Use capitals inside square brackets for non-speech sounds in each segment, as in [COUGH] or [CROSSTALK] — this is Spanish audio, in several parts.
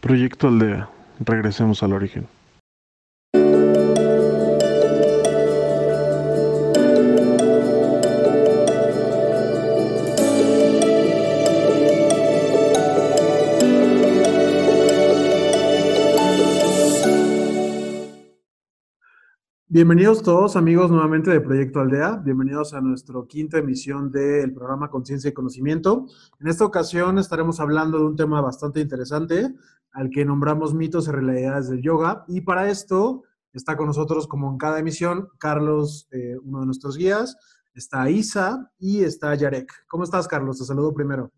Proyecto Aldea. Regresemos al origen. Bienvenidos todos amigos nuevamente de Proyecto Aldea, bienvenidos a nuestra quinta emisión del programa Conciencia y Conocimiento. En esta ocasión estaremos hablando de un tema bastante interesante al que nombramos mitos y realidades del yoga y para esto está con nosotros como en cada emisión Carlos, eh, uno de nuestros guías, está Isa y está Yarek. ¿Cómo estás Carlos? Te saludo primero.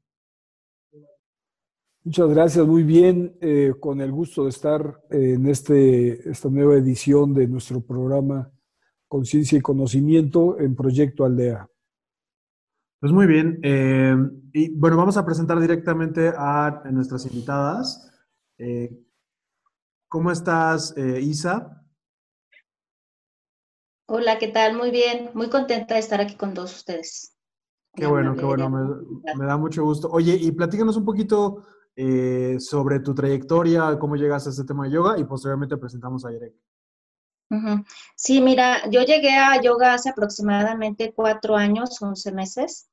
Muchas gracias, muy bien, eh, con el gusto de estar en este, esta nueva edición de nuestro programa Conciencia y Conocimiento en Proyecto Aldea. Pues muy bien, eh, y bueno, vamos a presentar directamente a, nuestras invitadas. Eh, ¿Cómo estás, Isa? Hola, ¿qué tal? Muy bien, muy contenta de estar aquí con todos ustedes. Qué bueno, qué bueno, me, me, da mucho gusto. Oye, y platícanos un poquito eh, sobre tu trayectoria, cómo llegaste a este tema de yoga y posteriormente presentamos a Yerek. Sí, mira, yo llegué a yoga hace aproximadamente cuatro años, once meses,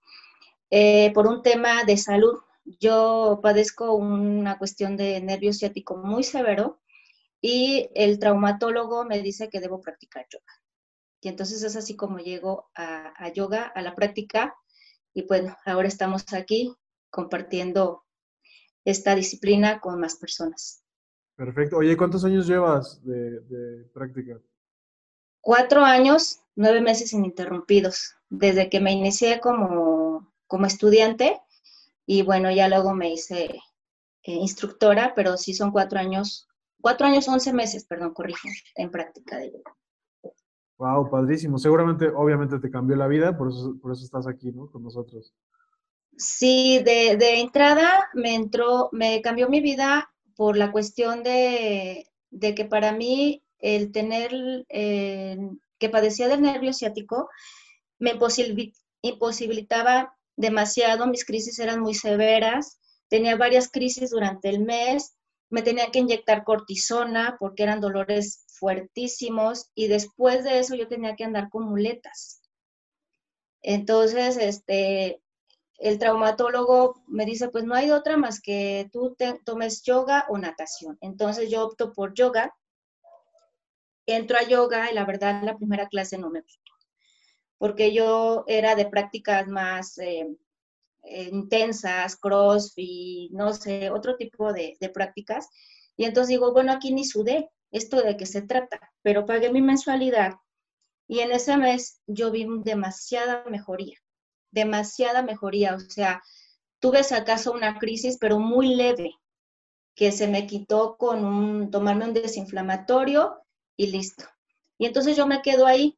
eh, por un tema de salud. Yo padezco una cuestión de nervio ciático muy severo y el traumatólogo me dice que debo practicar yoga. Y entonces es así como llego a, a yoga, a la práctica, y bueno, ahora estamos aquí compartiendo esta disciplina con más personas. Perfecto. Oye, ¿cuántos años llevas de, práctica? Cuatro años, nueve meses ininterrumpidos, desde que me inicié como, como estudiante y bueno, ya luego me hice eh, instructora, pero sí son cuatro años, cuatro años, once meses, perdón, corrijo, en práctica de yoga. Wow, padrísimo. Seguramente, obviamente te cambió la vida, por eso, por eso estás aquí, ¿no? Con nosotros. Sí, de, entrada me entró, me cambió mi vida por la cuestión de, que para mí el tener, eh, que padecía del nervio ciático, me imposibilitaba demasiado, mis crisis eran muy severas, tenía varias crisis durante el mes, me tenía que inyectar cortisona porque eran dolores fuertísimos y después de eso yo tenía que andar con muletas. Entonces, este, el traumatólogo me dice, pues no hay otra más que tú tomes yoga o natación. Entonces yo opto por yoga, entro a yoga y la verdad la primera clase no me gustó, porque yo era de prácticas más eh, eh, intensas, crossfit, no sé, otro tipo de, prácticas. Y entonces digo, bueno, aquí ni sudé, esto de qué se trata, pero pagué mi mensualidad y en ese mes yo vi demasiada mejoría demasiada mejoría. O sea, tuve si acaso una crisis, pero muy leve, que se me quitó con un, tomarme un desinflamatorio y listo. Y entonces yo me quedo ahí.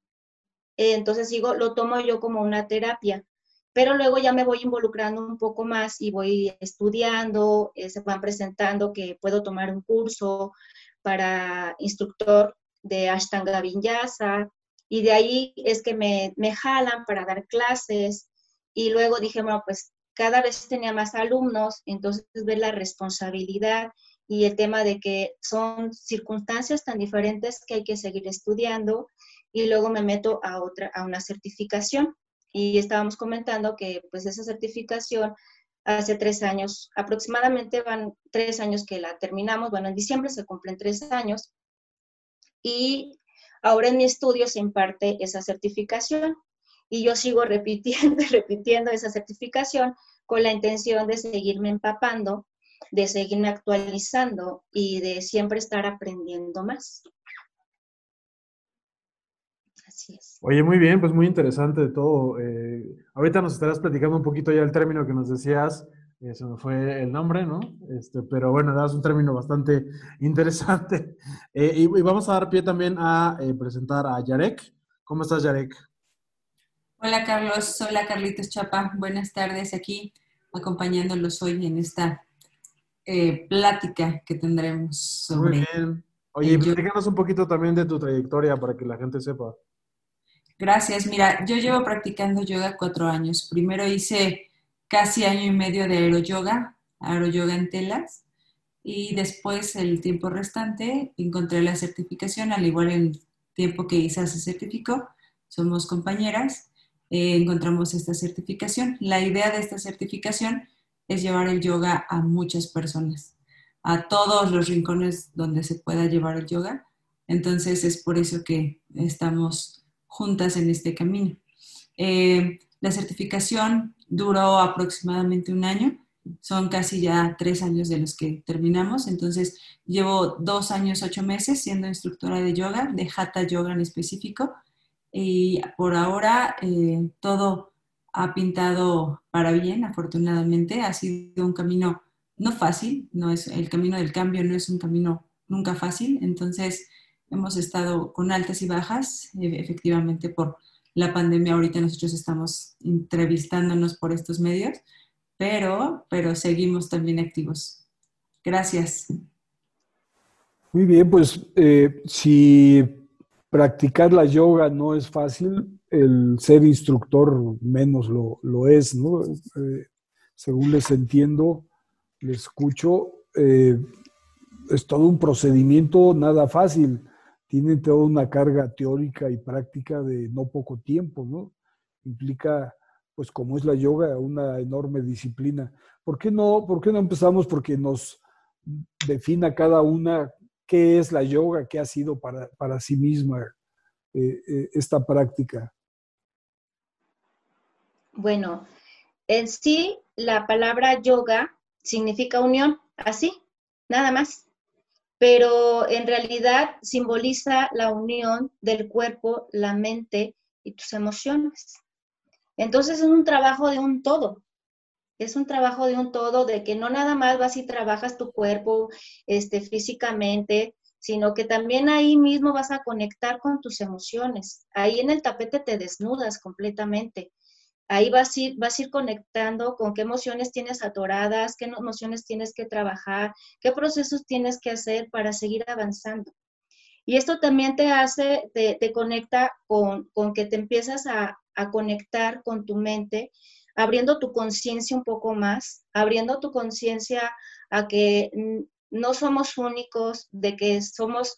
Entonces digo, lo tomo yo como una terapia, pero luego ya me voy involucrando un poco más y voy estudiando, eh, se van presentando que puedo tomar un curso para instructor de Ashtanga Vinyasa, y de ahí es que me, me jalan para dar clases, y luego dije, bueno, pues cada vez tenía más alumnos, entonces ver la responsabilidad y el tema de que son circunstancias tan diferentes que hay que seguir estudiando y luego me meto a otra, a una certificación. Y estábamos comentando que pues esa certificación hace tres años, aproximadamente van tres años que la terminamos, bueno, en diciembre se cumplen tres años y ahora en mi estudio se imparte esa certificación y yo sigo repitiendo [LAUGHS] repitiendo esa certificación con la intención de seguirme empapando, de seguirme actualizando y de siempre estar aprendiendo más. Así es. Oye, muy bien, pues muy interesante todo. Eh, ahorita nos estarás platicando un poquito ya el término que nos decías, eh, se me fue el nombre, ¿no? Este, pero bueno, das un término bastante [LAUGHS] interesante. Eh, y, y, vamos a dar pie también a presentar a Yarek. ¿Cómo estás, Yarek? Hola Carlos, hola Carlitos Chapa, buenas tardes aquí acompañándolos hoy en esta eh, plática que tendremos sobre... Muy bien. Oye, platícanos un poquito también de tu trayectoria para que la gente sepa. Gracias. Mira, yo llevo practicando yoga cuatro años. Primero hice casi año y medio de aeroyoga, aeroyoga en telas. y después el tiempo restante encontré la certificación, al igual el tiempo que Isa se certificó, somos compañeras, eh, encontramos esta certificación. La idea de esta certificación es llevar el yoga a muchas personas, a todos los rincones donde se pueda llevar el yoga. Entonces es por eso que estamos juntas en este camino. Eh, la certificación duró aproximadamente un año, son casi ya tres años de los que terminamos, entonces llevo dos años, ocho meses siendo instructora de yoga, de Hatha Yoga en específico, y por ahora eh, todo ha pintado para bien, afortunadamente. Ha sido un camino no fácil, no es, el camino del cambio no es un camino nunca fácil, entonces hemos estado con altas y bajas, e, efectivamente por la pandemia ahorita nosotros estamos entrevistándonos por estos medios, pero, pero seguimos también activos. Gracias. Muy bien, pues eh, si practicar la yoga no es fácil, el ser instructor menos lo, lo es, ¿no? Eh, según les entiendo, les escucho, eh, es todo un procedimiento nada fácil. Tienen toda una carga teórica y práctica de no poco tiempo, ¿no? Implica, pues como es la yoga, una enorme disciplina. ¿Por qué no, por qué no empezamos? Porque nos defina cada una qué es la yoga, qué ha sido para, para sí misma eh, esta práctica. Bueno, en sí la palabra yoga significa unión, así, nada más. Pero en realidad simboliza la unión del cuerpo, la mente y tus emociones. Entonces es un trabajo de un todo. Es un trabajo de un todo, de que no nada más vas y trabajas tu cuerpo este, físicamente, sino que también ahí mismo vas a conectar con tus emociones. Ahí en el tapete te desnudas completamente ahí vas a, ir, vas a ir conectando con qué emociones tienes atoradas, qué emociones tienes que trabajar, qué procesos tienes que hacer para seguir avanzando. Y esto también te hace, te, conecta con, con, que te empiezas a, a conectar con tu mente, abriendo tu conciencia un poco más, abriendo tu conciencia a que no somos únicos, de que somos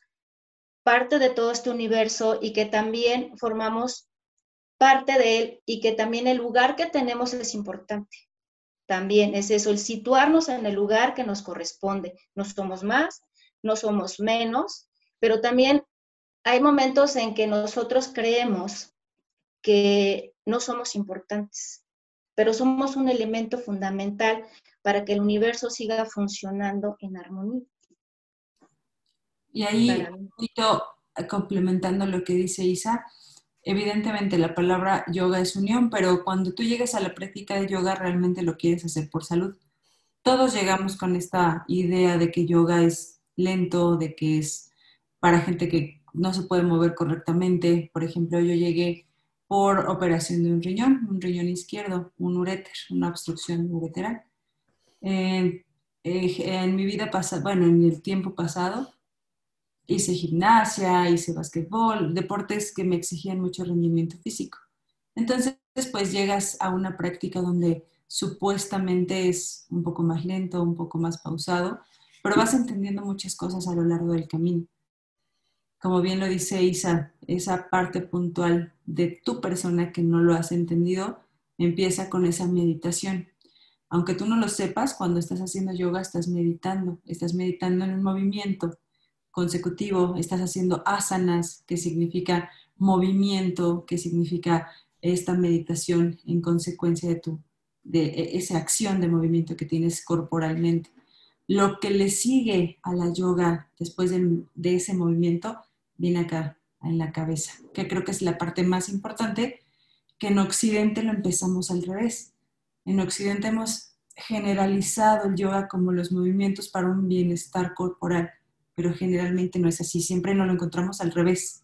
parte de todo este universo y que también formamos parte de él y que también el lugar que tenemos es importante. También es eso, el situarnos en el lugar que nos corresponde. No somos más, no somos menos, pero también hay momentos en que nosotros creemos que no somos importantes, pero somos un elemento fundamental para que el universo siga funcionando en armonía. Y ahí, un poquito complementando lo que dice Isa, evidentemente la palabra yoga es unión, pero cuando tú llegas a la práctica de yoga realmente lo quieres hacer por salud. Todos llegamos con esta idea de que yoga es lento, de que es para gente que no se puede mover correctamente. Por ejemplo, yo llegué por operación de un riñón, un riñón izquierdo, un uréter, una obstrucción ureteral. Eh, en mi vida pasada, bueno, en el tiempo pasado, hice gimnasia, hice basquetbol, deportes que me exigían mucho rendimiento físico. Entonces, pues llegas a una práctica donde supuestamente es un poco más lento, un poco más pausado, pero vas entendiendo muchas cosas a lo largo del camino. Como bien lo dice Isa, esa parte puntual de tu persona que no lo has entendido empieza con esa meditación. Aunque tú no lo sepas, cuando estás haciendo yoga estás meditando, estás meditando en un movimiento consecutivo, estás haciendo asanas, que significa movimiento, que significa esta meditación en consecuencia de, tu, de e, esa acción de movimiento que tienes corporalmente. Lo que le sigue a la yoga después de, de ese movimiento viene acá, en la cabeza, que creo que es la parte más importante, que en Occidente lo empezamos al revés. En Occidente hemos generalizado el yoga como los movimientos para un bienestar corporal pero generalmente no es así, siempre nos lo encontramos al revés.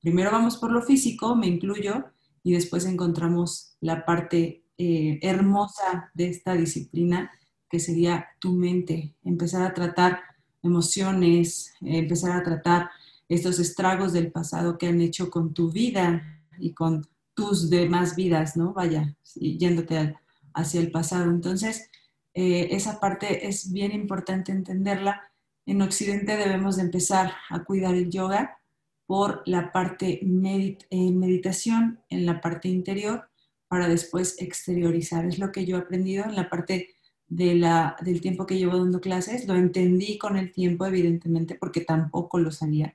Primero vamos por lo físico, me incluyo, y después encontramos la parte eh, hermosa de esta disciplina, que sería tu mente, empezar a tratar emociones, empezar a tratar estos estragos del pasado que han hecho con tu vida y con tus demás vidas, ¿no? Vaya, yéndote hacia el pasado. Entonces, eh, esa parte es bien importante entenderla. En Occidente debemos de empezar a cuidar el yoga por la parte eh, meditación en la parte interior para después exteriorizar. Es lo que yo he aprendido en la parte del tiempo que llevo dando clases. Lo entendí con el tiempo, evidentemente, porque tampoco lo sabía.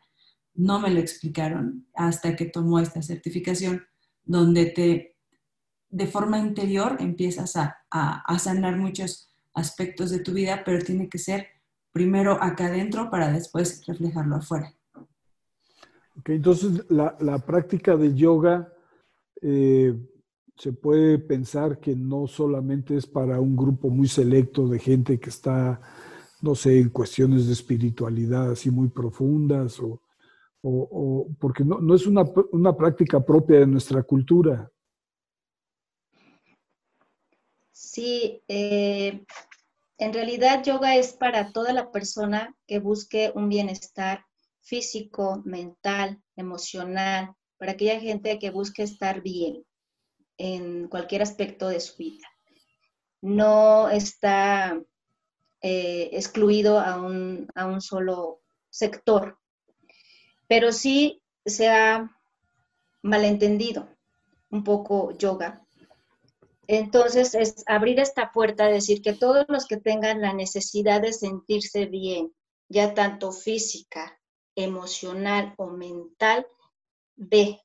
No me lo explicaron hasta que tomó esta certificación, donde te, de forma interior empiezas a sanar muchos aspectos de tu vida, pero tiene que ser primero acá adentro para después reflejarlo afuera. Ok, entonces la, práctica de yoga eh, se puede pensar que no solamente es para un grupo muy selecto de gente que está, no sé, en cuestiones de espiritualidad así muy profundas o, porque no, no es una, una práctica propia de nuestra cultura. Sí, eh, en realidad yoga es para toda la persona que busque un bienestar físico, mental, emocional, para aquella gente que busque estar bien en cualquier aspecto de su vida. No está eh, excluido a un, a un solo sector, pero sí se ha malentendido un poco yoga entonces, es abrir esta puerta, decir que todos los que tengan la necesidad de sentirse bien, ya tanto física, emocional o mental, ve.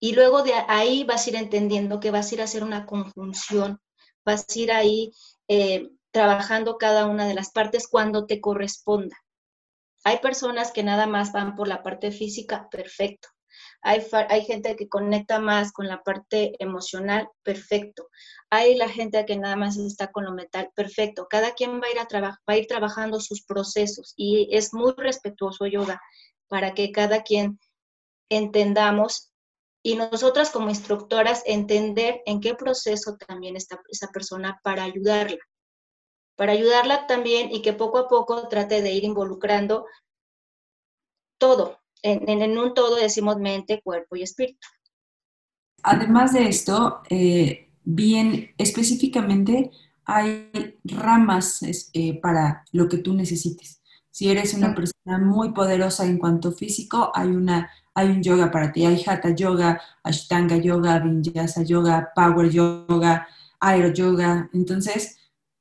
Y luego de ahí vas a ir entendiendo que vas a ir a hacer una conjunción, vas a ir ahí eh, trabajando cada una de las partes cuando te corresponda. Hay personas que nada más van por la parte física, perfecto. Hay, gente que conecta más con la parte emocional, perfecto. Hay la gente que nada más está con lo mental, perfecto. Cada quien va a ir, a va a ir trabajando sus procesos y es muy respetuoso yoga para que cada quien entendamos y nosotras como instructoras entender en qué proceso también está esa persona para ayudarla. Para ayudarla también y que poco a poco trate de ir involucrando todo, en, un todo decimos mente, cuerpo y espíritu. Además de esto, eh, bien específicamente hay ramas eh, para lo que tú necesites. Si eres una persona muy poderosa en cuanto físico, hay, una, hay un yoga para ti. Hay Hatha Yoga, Ashtanga Yoga, Vinyasa Yoga, Power Yoga, Aero Yoga. Entonces,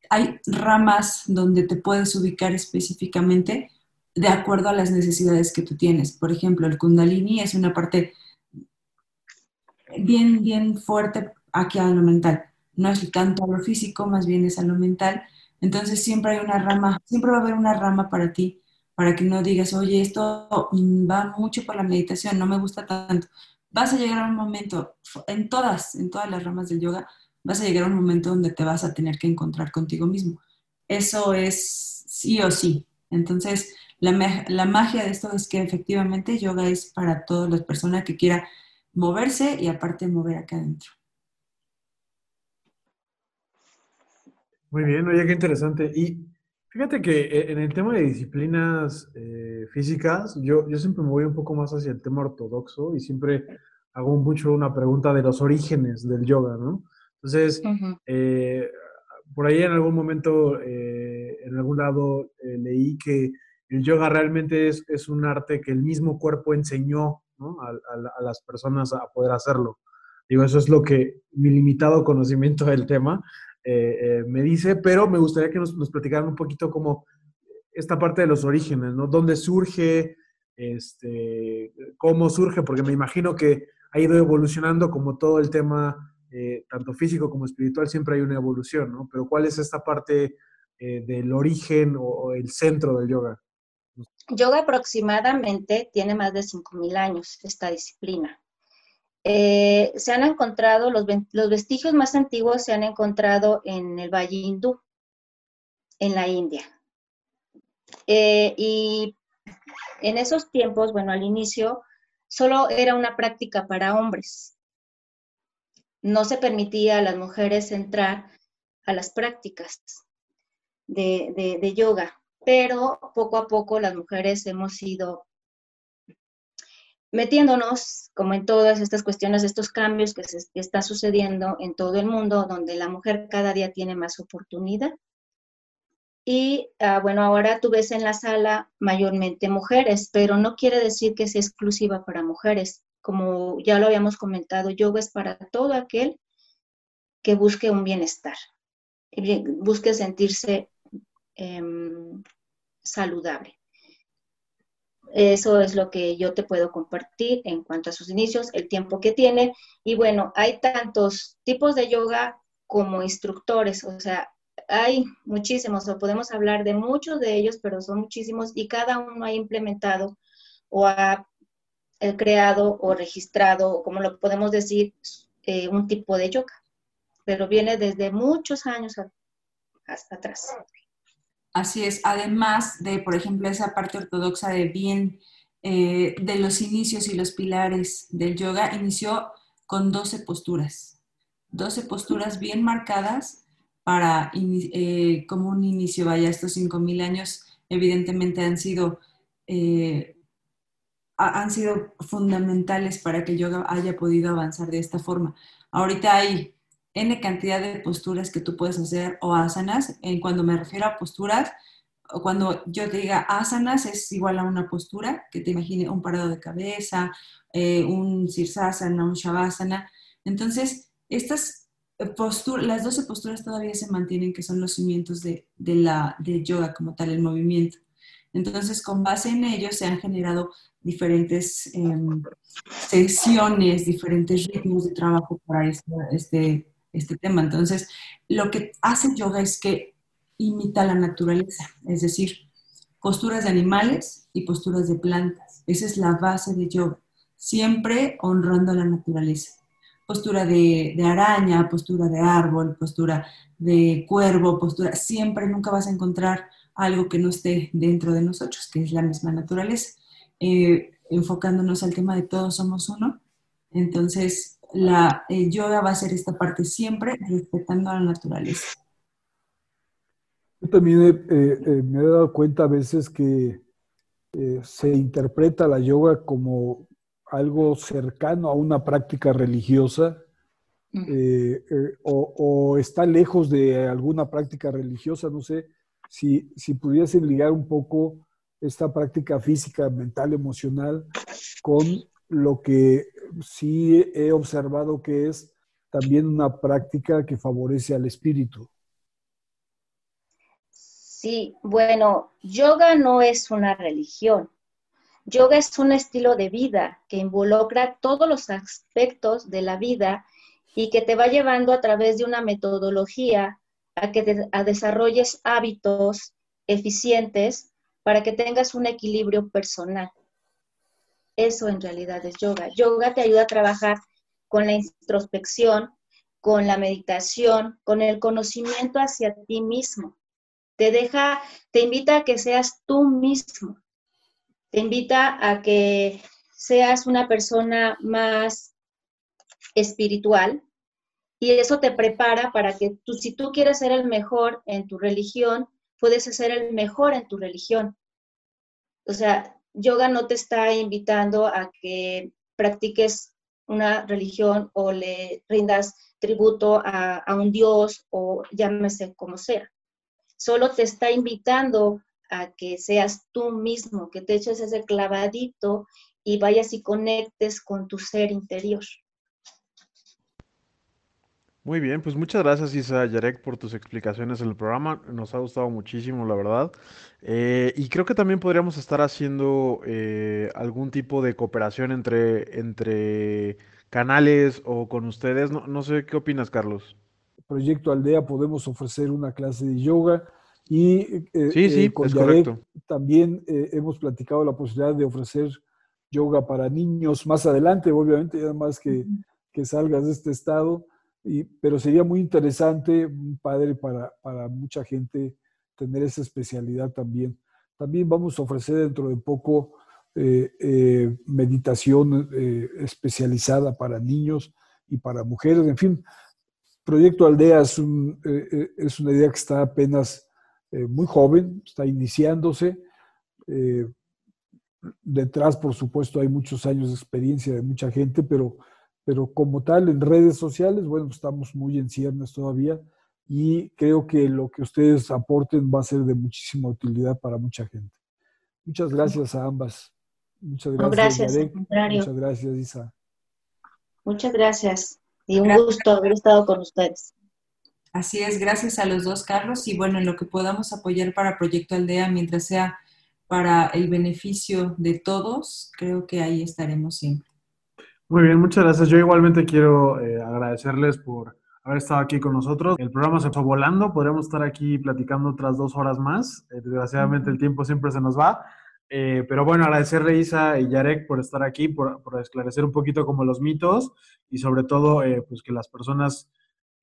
hay ramas donde te puedes ubicar específicamente de acuerdo a las necesidades que tú tienes. Por ejemplo, el kundalini es una parte bien, bien fuerte aquí a lo mental. No es tanto a lo físico, más bien es a lo mental. Entonces siempre hay una rama, siempre va a haber una rama para ti, para que no digas, oye, esto va mucho por la meditación, no me gusta tanto. Vas a llegar a un momento, en todas, en todas las ramas del yoga, vas a llegar a un momento donde te vas a tener que encontrar contigo mismo. Eso es sí o sí. Entonces, la, magia de esto es que efectivamente yoga es para todas las personas que quiera moverse y aparte mover acá adentro. Muy bien, oye, qué interesante. Y fíjate que eh, en el tema de disciplinas eh, físicas, yo, yo siempre me voy un poco más hacia el tema ortodoxo y siempre hago mucho una pregunta de los orígenes del yoga, ¿no? Entonces, eh, por ahí en algún momento, en algún lado, leí que el yoga realmente es, es, un arte que el mismo cuerpo enseñó a, las personas a poder hacerlo. Digo, eso es lo que mi limitado conocimiento del tema eh, eh, me dice, pero me gustaría que nos, nos, platicaran un poquito como esta parte de los orígenes, ¿no? ¿Dónde surge? Este, ¿Cómo surge? Porque me imagino que ha ido evolucionando como todo el tema, eh, tanto físico como espiritual, siempre hay una evolución, ¿no? Pero ¿cuál es esta parte del origen o el centro del yoga? Yoga aproximadamente tiene más de 5.000 años, esta disciplina. Eh, se han encontrado, los, vestigios más antiguos se han encontrado en el Valle Hindú, en la India. Eh, y en esos tiempos, bueno, al inicio, solo era una práctica para hombres. No se permitía a las mujeres entrar a las prácticas de yoga pero poco a poco las mujeres hemos ido metiéndonos, como en todas estas cuestiones, estos cambios que, se, están sucediendo en todo el mundo, donde la mujer cada día tiene más oportunidad. Y ah, bueno, ahora tú ves en la sala mayormente mujeres, pero no quiere decir que sea exclusiva para mujeres. Como ya lo habíamos comentado, yoga es para todo aquel que busque un bienestar, busque sentirse em, saludable. Eso es lo que yo te puedo compartir en cuanto a sus inicios, el tiempo que tiene. Y bueno, hay tantos tipos de yoga como instructores, o sea, hay muchísimos, o podemos hablar de muchos de ellos, pero son muchísimos y cada uno ha implementado o ha eh, creado o registrado, como lo podemos decir, eh, un tipo de yoga, pero viene desde muchos años hasta atrás. Así es, además de, por ejemplo, esa parte ortodoxa de bien, eh, de los inicios y los pilares del yoga, inició con 12 posturas, 12 posturas bien marcadas para, eh, como un inicio, vaya, estos 5.000 años evidentemente han sido, eh, han sido fundamentales para que el yoga haya podido avanzar de esta forma. Ahorita hay N cantidad de posturas que tú puedes hacer o asanas. En cuando me refiero a posturas, o cuando yo te diga asanas es igual a una postura, que te imagine un parado de cabeza, eh, un sirsasana, un shavasana. Entonces, estas las 12 posturas todavía se mantienen, que son los cimientos de, la, de yoga como tal, el movimiento. Entonces, con base en ellos se han generado diferentes em, sesiones, diferentes ritmos de trabajo para este tema. Entonces, lo que hace yoga es que imita la naturaleza, es decir, posturas de animales y posturas de plantas. Esa es la base de yoga, siempre honrando a la naturaleza postura de, araña, postura de árbol, postura de cuervo, postura, siempre nunca vas a encontrar algo que no esté dentro de nosotros, que es la misma naturaleza. Eh, enfocándonos al tema de todos somos uno, entonces la yoga va a ser esta parte siempre respetando a la naturaleza. Yo también eh, eh, me he dado cuenta a veces que se interpreta la yoga como algo cercano a una práctica religiosa eh, eh, o, está lejos de alguna práctica religiosa, no sé, si, si pudiesen ligar un poco esta práctica física, mental, emocional con lo que sí he observado que es también una práctica que favorece al espíritu. Sí, bueno, yoga no es una religión, Yoga es un estilo de vida que involucra todos los aspectos de la vida y que te va llevando a través de una metodología a que te, desarrolles hábitos eficientes para que tengas un equilibrio personal. Eso en realidad es yoga. Yoga te ayuda a trabajar con la introspección, con la meditación, con el conocimiento hacia ti mismo. Te deja, te invita a que seas tú mismo te invita a que seas una persona más espiritual y eso te prepara para que tú, si tú quieres ser el mejor en tu religión, puedes ser el mejor en tu religión. O sea, yoga no te está invitando a que practiques una religión o le rindas tributo a, un dios o llámese como sea. Solo te está invitando a que seas tú mismo, que te eches ese clavadito y vayas y conectes con tu ser interior. Muy bien, pues muchas gracias Isa Yarek por tus explicaciones en el programa. Nos ha gustado muchísimo, la verdad. Eh, y creo que también podríamos estar haciendo eh, algún tipo de cooperación entre, entre canales o con ustedes. No, no sé qué opinas, Carlos. Proyecto Aldea podemos ofrecer una clase de yoga y eh, sí, sí, eh, con es también eh, hemos platicado la posibilidad de ofrecer yoga para niños más adelante, obviamente, además que, que salgas de este estado, y, pero sería muy interesante, padre, para, para mucha gente tener esa especialidad también. También vamos a ofrecer dentro de poco meditación especializada para niños y para mujeres, en fin. Proyecto Aldea es, un, es una idea que está apenas eh, muy joven, está iniciándose. Eh, detrás, por supuesto, hay muchos años de experiencia de mucha gente, pero, pero como tal, en redes sociales, bueno, estamos muy en ciernes todavía, y creo que lo que ustedes aporten va a ser de muchísima utilidad para mucha gente. Muchas gracias a ambas. Muchas gracias. gracias, Muchas gracias, Isa. Muchas gracias y un gusto haber estado con ustedes. Así es, gracias a los dos, Carlos. Y bueno, en lo que podamos apoyar para Proyecto Aldea, mientras sea para el beneficio de todos, creo que ahí estaremos siempre. Muy bien, muchas gracias. Yo igualmente quiero eh, agradecerles por haber estado aquí con nosotros. El programa se fue volando, podríamos estar aquí platicando otras dos horas más. Eh, desgraciadamente el tiempo siempre se nos va. Eh, pero bueno, agradecerle Isa y Yarek por estar aquí, por, por, esclarecer un poquito como los mitos y sobre todo pues que las personas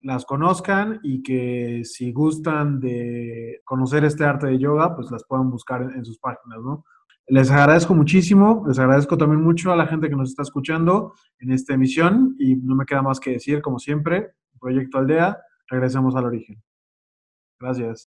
las conozcan y que si gustan de conocer este arte de yoga, pues las puedan buscar en sus páginas, ¿no? Les agradezco muchísimo, les agradezco también mucho a la gente que nos está escuchando en esta emisión y no me queda más que decir, como siempre, Proyecto Aldea, regresemos al origen. Gracias.